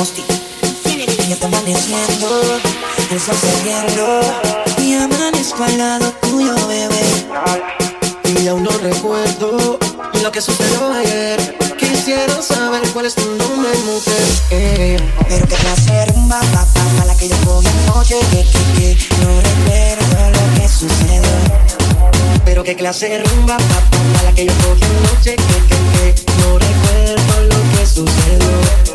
Mosti. Ya está amaneciendo, el sol y amanezco al lado tuyo, bebé. Y aún no recuerdo lo que sucedió ayer. Quisiera saber cuál es tu nombre, mujer. Eh. Pero qué clase rumba, pa, pa, pa, la que yo cogí anoche, que, que, que, no recuerdo lo que sucedió. Pero qué clase rumba, pa, pa, pa, la que yo cogí anoche, que, que, que, no recuerdo lo que sucedió.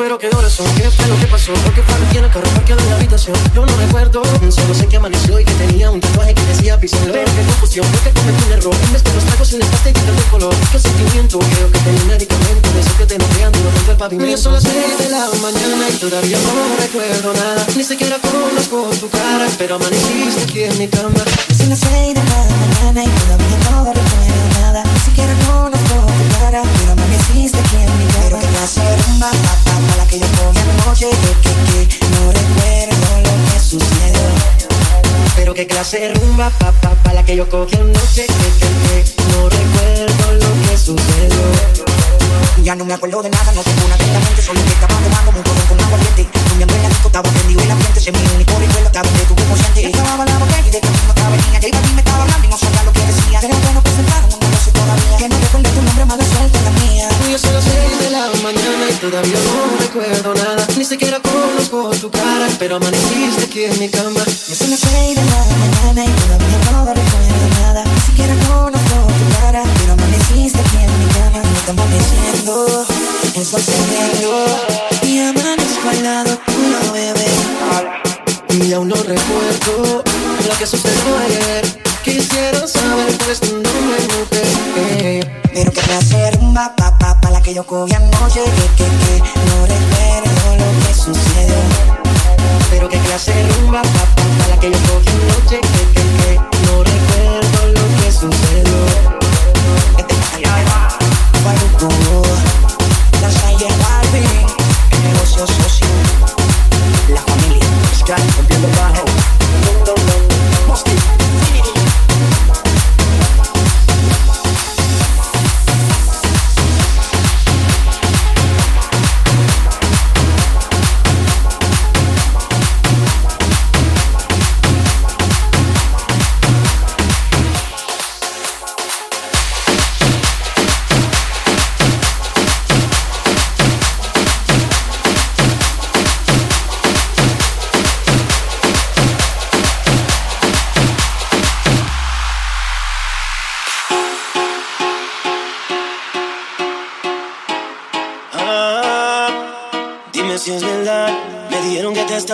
Pero qué horas son, qué fue lo que pasó Porque fue aquí en el carro parqueado en la habitación. Yo no recuerdo, solo sé que amaneció Y que tenía un tatuaje que decía písenlo Pero qué confusión, porque cometí un error En vez de los tragos y las pastillitas de color Qué sentimiento, creo que tenía un medicamento De eso que te noquean duro contra el pavimento. Y son las seis de la mañana y todavía no recuerdo nada. Ni siquiera conozco tu cara Pero amaneciste aquí en mi cama. Son las seis de la mañana y todavía no recuerdo nada. Ni siquiera conozco que que que, que, que no recuerdo lo que sucedió. Pero qué clase rumba, pa, pa, la que yo cogí que, que, que no recuerdo lo que sucedió. Ya no me acuerdo de nada, no tengo una Solo que estaba tomando un poco con agua caliente. En ambiente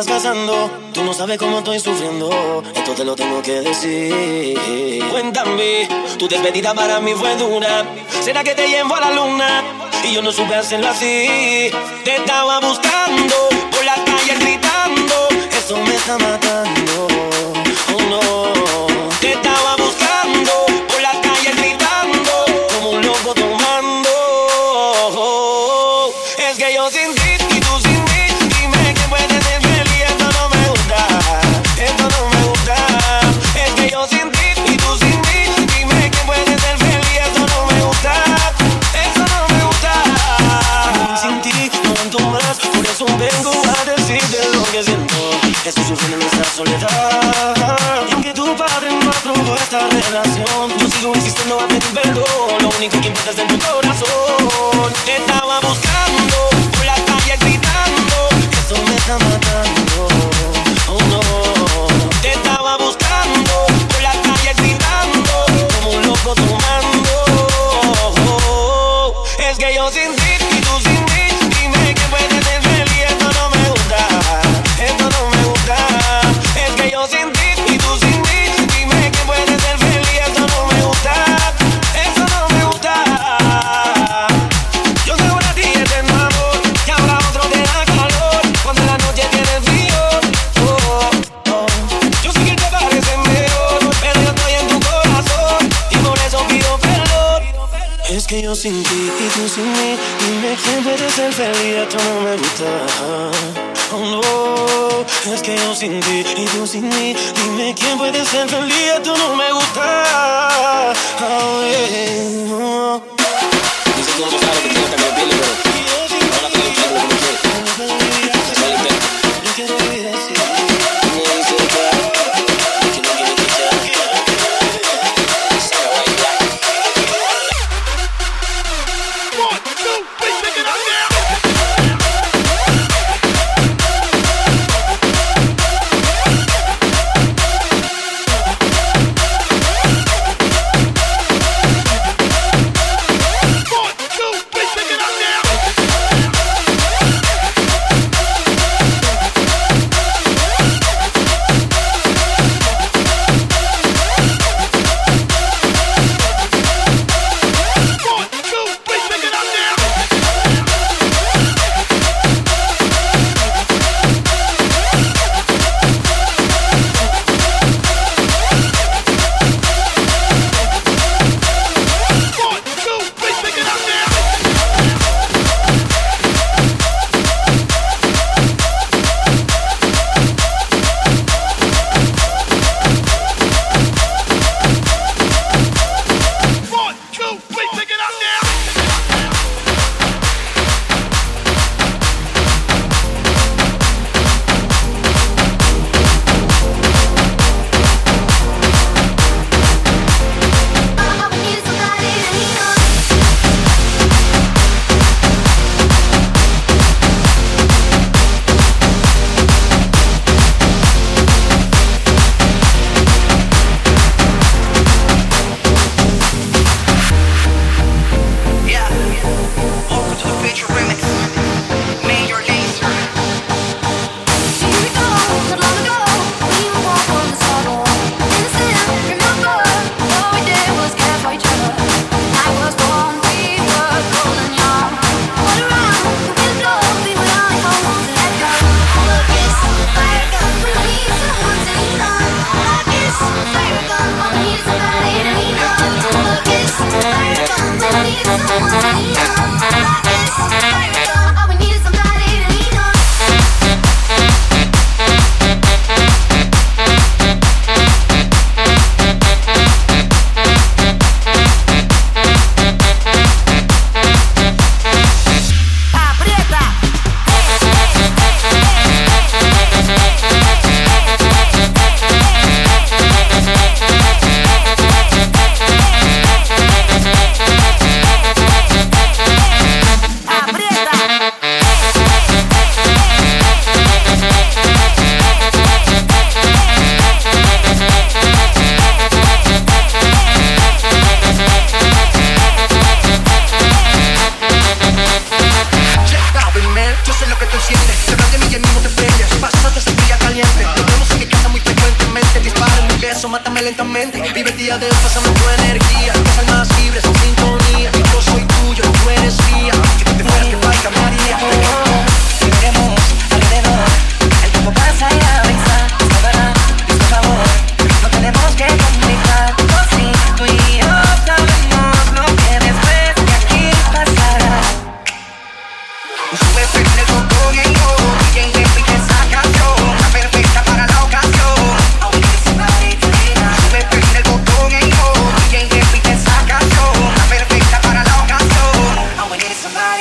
estás pasando. Tú no sabes cómo estoy sufriendo. Esto te lo tengo que decir. Cuéntame, tu despedida para mí fue dura. ¿Será que te llevo a la luna? Y yo no supe hacerlo así. Te estaba buscando por la calle gritando. Eso me está matando. Sin ti que yo sin ti y tú sin mí, dime quién puede ser feliz, esto no me gusta. Oh no, es que yo sin ti y tú sin mí, dime quién puede ser feliz, esto no me gusta. Oh, yeah. No lentamente. Vive el día de hoy, pásame tu energía.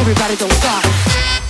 Everybody don't stop.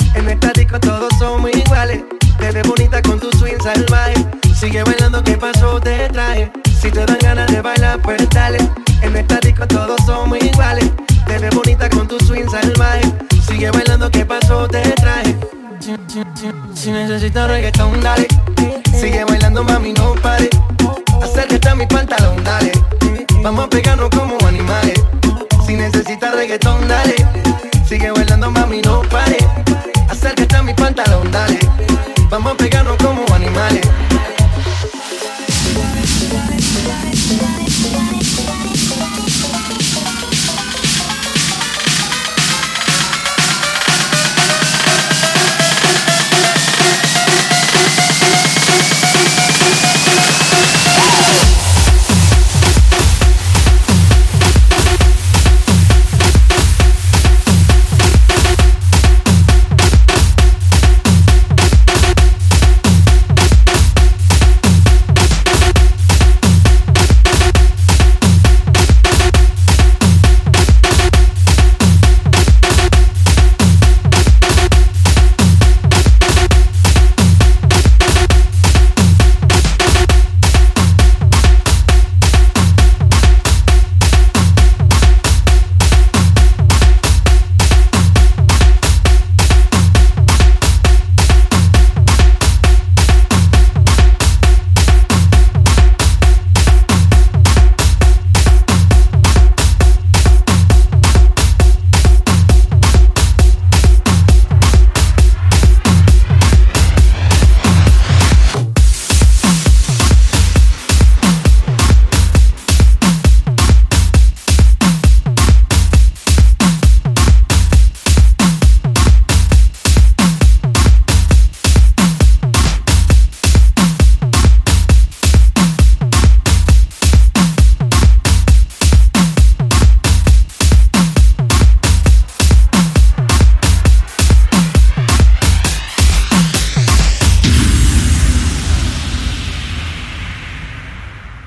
Sigue bailando, ¿qué pasó? Te traje. Si te dan ganas de bailar, pues dale. En el estático todos somos iguales. Te ves bonita con tu swing salvaje. Sigue bailando, ¿qué pasó? Te traje. Si, necesitas reggaetón, dale. Sigue bailando, mami, no pare. Acércate a mi pantalón, dale. Vamos a pegarnos como animales. Si necesitas reggaetón, dale.